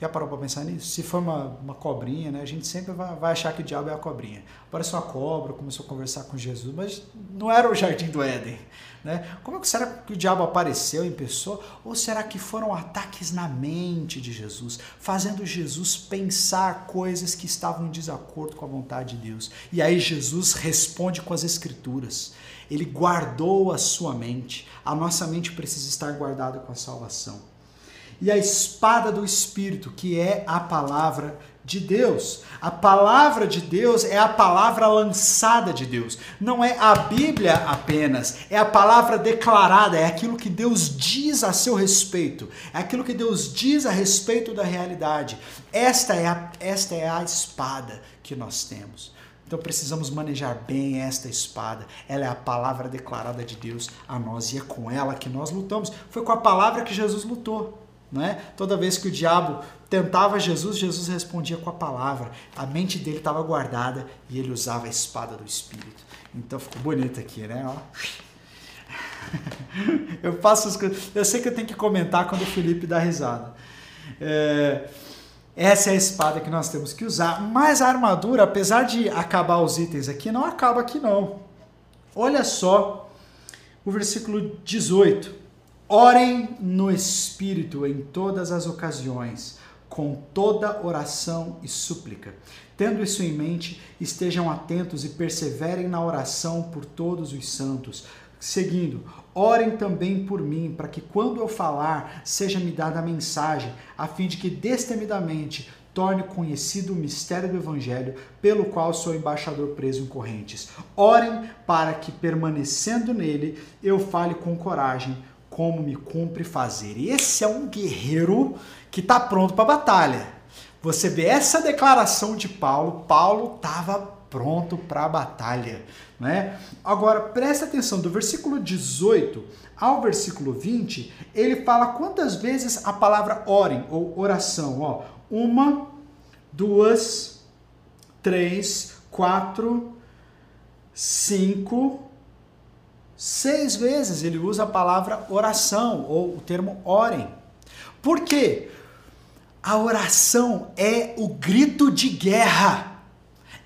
Já parou para pensar nisso? Se for uma, uma cobrinha, né, a gente sempre vai, vai, achar que o diabo é a cobrinha. Apareceu a cobra, começou a conversar com Jesus, mas não era o jardim do Éden. Né? Como é que será que o diabo apareceu em pessoa? Ou será que foram ataques na mente de Jesus, fazendo Jesus pensar coisas que estavam em desacordo com a vontade de Deus? E aí Jesus responde com as Escrituras. Ele guardou a sua mente. A nossa mente precisa estar guardada com a salvação. E a espada do Espírito, que é a palavra de Deus. A palavra de Deus é a palavra lançada de Deus. Não é a Bíblia apenas, é a palavra declarada, é aquilo que Deus diz a seu respeito, é aquilo que Deus diz a respeito da realidade. Esta é a, esta é a espada que nós temos. Então precisamos manejar bem esta espada. Ela é a palavra declarada de Deus a nós e é com ela que nós lutamos. Foi com a palavra que Jesus lutou. né? Toda vez que o diabo tentava Jesus, Jesus respondia com a palavra. A mente dele estava guardada e ele usava a espada do Espírito. Então ficou bonito aqui, né? Ó. Eu faço as coisas. Eu sei que eu tenho que comentar quando o Felipe dá risada. É... Essa é a espada que nós temos que usar. Mas a armadura, apesar de acabar os itens aqui, não acaba aqui não. Olha só o versículo 18. Orem no Espírito em todas as ocasiões, com toda oração e súplica. Tendo isso em mente, estejam atentos e perseverem na oração por todos os santos. Seguindo, orem também por mim, para que quando eu falar, seja-me dada a mensagem, a fim de que destemidamente torne conhecido o mistério do Evangelho, pelo qual sou embaixador preso em correntes. Orem para que, permanecendo nele, eu fale com coragem, como me cumpre fazer. Esse é um guerreiro que está pronto para a batalha. Você vê essa declaração de Paulo, Paulo estava pronto para a batalha. Né? Agora, presta atenção, do versículo 18 ao versículo 20, ele fala quantas vezes a palavra orem ou oração. Ó, uma, duas, três, quatro, cinco, seis vezes ele usa a palavra oração ou o termo orem. Por quê? A oração é o grito de guerra.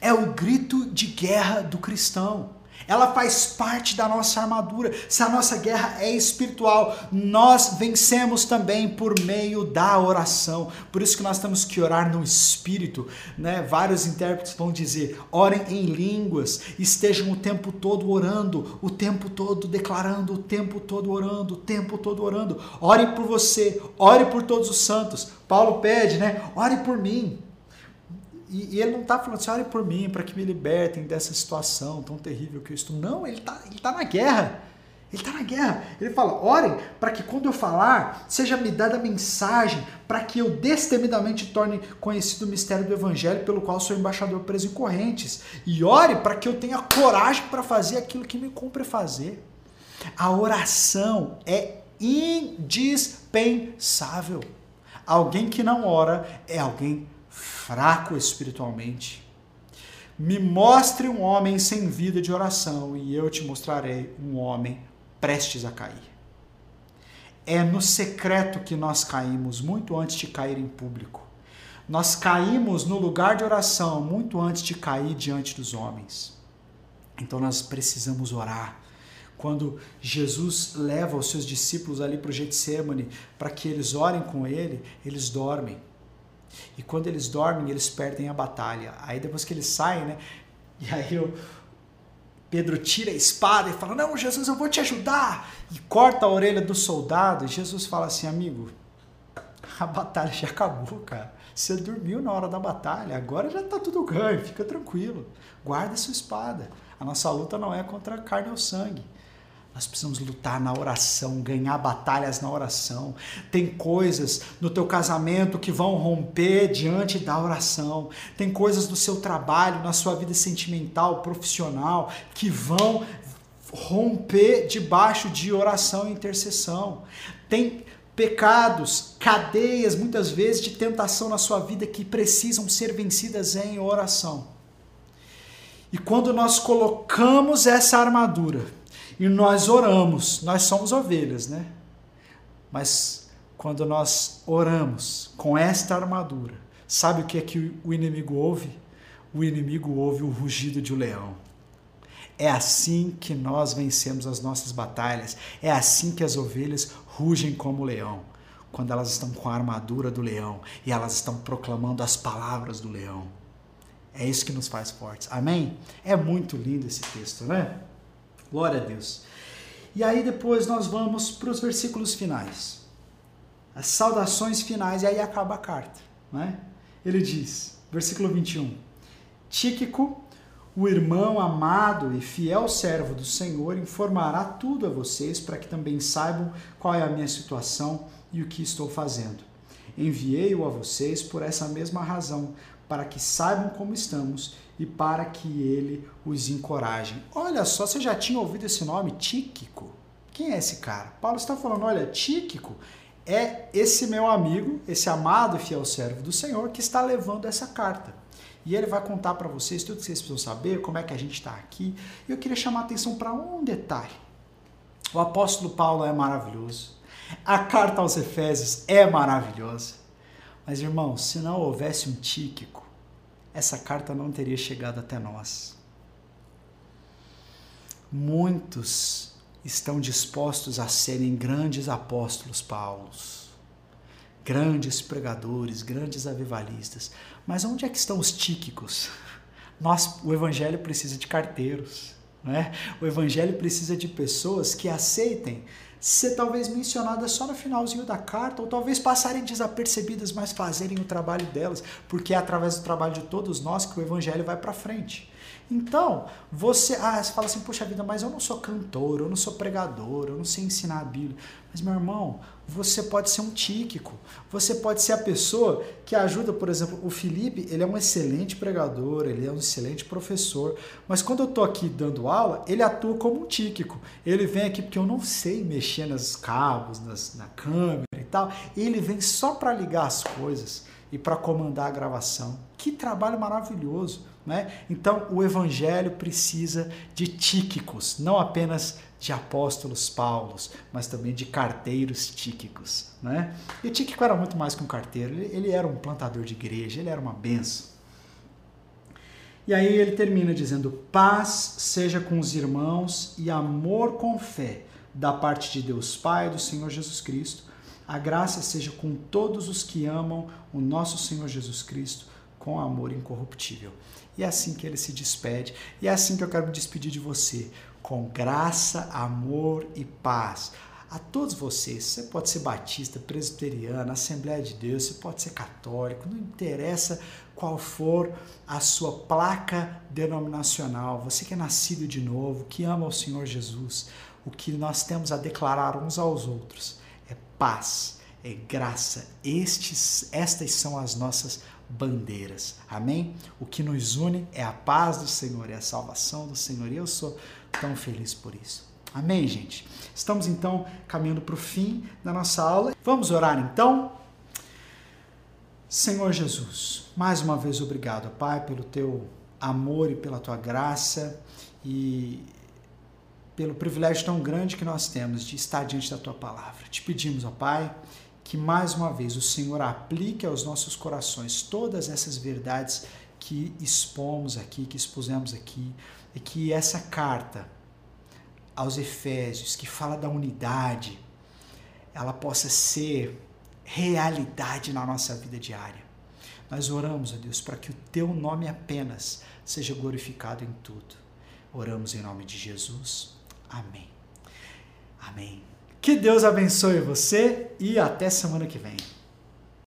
É o grito de guerra do cristão ela faz parte da nossa armadura. Se a nossa guerra é espiritual, nós vencemos também por meio da oração. Por isso que nós temos que orar no espírito, né? Vários intérpretes vão dizer: orem em línguas, estejam o tempo todo orando, o tempo todo declarando, o tempo todo orando, o tempo todo orando. Ore por você, ore por todos os santos. Paulo pede, né? Ore por mim. E, e, ele não está falando assim, ore por mim, para que me libertem dessa situação tão terrível que eu estou. Não, ele está ele tá na guerra. Ele está na guerra. Ele fala: orem para que quando eu falar, seja me dada a mensagem, para que eu destemidamente torne conhecido o mistério do Evangelho, pelo qual sou embaixador preso em correntes. E ore para que eu tenha coragem para fazer aquilo que me cumpre fazer. A oração é indispensável. Alguém que não ora é alguém fraco espiritualmente. Me mostre um homem sem vida de oração e eu te mostrarei um homem prestes a cair. É no secreto que nós caímos, muito antes de cair em público. Nós caímos no lugar de oração muito antes de cair diante dos homens. Então nós precisamos orar. Quando Jesus leva os seus discípulos ali para o Getsemane para que eles orem com ele, eles dormem. E quando eles dormem, eles perdem a batalha. Aí depois que eles saem, né? E aí eu, Pedro tira a espada e fala: Não, Jesus, eu vou te ajudar. E corta a orelha do soldado. E Jesus fala assim: Amigo, a batalha já acabou, cara. Você dormiu na hora da batalha, agora já está tudo ganho, fica tranquilo. Guarda sua espada. A nossa luta não é contra a carne ou sangue, nós precisamos lutar na oração, ganhar batalhas na oração. Tem coisas no teu casamento que vão romper diante da oração. Tem coisas no seu trabalho, na sua vida sentimental, profissional, que vão romper debaixo de oração e intercessão. Tem pecados, cadeias, muitas vezes de tentação na sua vida que precisam ser vencidas em oração. E quando nós colocamos essa armadura, e nós oramos, nós somos ovelhas, né? Mas quando nós oramos com esta armadura, sabe o que é que o inimigo ouve? O inimigo ouve o rugido de um leão. É assim que nós vencemos as nossas batalhas. É assim que as ovelhas rugem como o leão, quando elas estão com a armadura do leão e elas estão proclamando as palavras do leão. É isso que nos faz fortes. Amém? É muito lindo esse texto, né? Glória a Deus. E aí depois nós vamos para os versículos finais. As saudações finais, e aí acaba a carta. Né? Ele diz, versículo 21, Tíquico, o irmão amado e fiel servo do Senhor, informará tudo a vocês para que também saibam qual é a minha situação e o que estou fazendo. Enviei-o a vocês por essa mesma razão, para que saibam como estamos e para que ele os encoraje. Olha só, você já tinha ouvido esse nome, Tíquico? Quem é esse cara? Paulo está falando, olha, Tíquico é esse meu amigo, esse amado e fiel servo do Senhor, que está levando essa carta. E ele vai contar para vocês tudo que vocês precisam saber, como é que a gente está aqui. E eu queria chamar a atenção para um detalhe. O apóstolo Paulo é maravilhoso. A carta aos Efésios é maravilhosa. Mas, irmãos, se não houvesse um Tíquico, essa carta não teria chegado até nós. Muitos estão dispostos a serem grandes apóstolos Paulos, grandes pregadores, grandes avivalistas. Mas onde é que estão os tíquicos? Nós, o evangelho precisa de carteiros. Né? O evangelho precisa de pessoas que aceitem ser talvez mencionadas só no finalzinho da carta, ou talvez passarem desapercebidas, mas fazerem o trabalho delas, porque é através do trabalho de todos nós que o evangelho vai para frente. Então, você, ah, você fala assim, puxa vida, mas eu não sou cantor, eu não sou pregador, eu não sei ensinar a Bíblia. Mas, meu irmão, você pode ser um tíquico, você pode ser a pessoa que ajuda, por exemplo, o Felipe, ele é um excelente pregador, ele é um excelente professor, mas quando eu estou aqui dando aula, ele atua como um tíquico. Ele vem aqui porque eu não sei mexer nos cabos, nas, na câmera e tal, ele vem só para ligar as coisas e para comandar a gravação. Que trabalho maravilhoso! Né? Então, o evangelho precisa de tíquicos, não apenas de apóstolos paulos, mas também de carteiros tíquicos. Né? E tíquico era muito mais que um carteiro, ele era um plantador de igreja, ele era uma benção. E aí ele termina dizendo: paz seja com os irmãos e amor com fé, da parte de Deus Pai e do Senhor Jesus Cristo. A graça seja com todos os que amam o nosso Senhor Jesus Cristo com amor incorruptível. E é assim que ele se despede, e é assim que eu quero me despedir de você, com graça, amor e paz. A todos vocês, você pode ser batista, presbiteriano, Assembleia de Deus, você pode ser católico, não interessa qual for a sua placa denominacional, você que é nascido de novo, que ama o Senhor Jesus, o que nós temos a declarar uns aos outros é paz, é graça. Estes, estas são as nossas bandeiras. Amém? O que nos une é a paz do Senhor, é a salvação do Senhor. E eu sou tão feliz por isso. Amém, gente? Estamos então caminhando para o fim da nossa aula. Vamos orar então? Senhor Jesus, mais uma vez obrigado, Pai, pelo teu amor e pela tua graça e pelo privilégio tão grande que nós temos de estar diante da tua palavra. Te pedimos, ó Pai, que mais uma vez o Senhor aplique aos nossos corações todas essas verdades que expomos aqui, que expusemos aqui, e que essa carta aos Efésios, que fala da unidade, ela possa ser realidade na nossa vida diária. Nós oramos, ó Deus, para que o teu nome apenas seja glorificado em tudo. Oramos em nome de Jesus. Amém. Amém. Que Deus abençoe você e até semana que vem.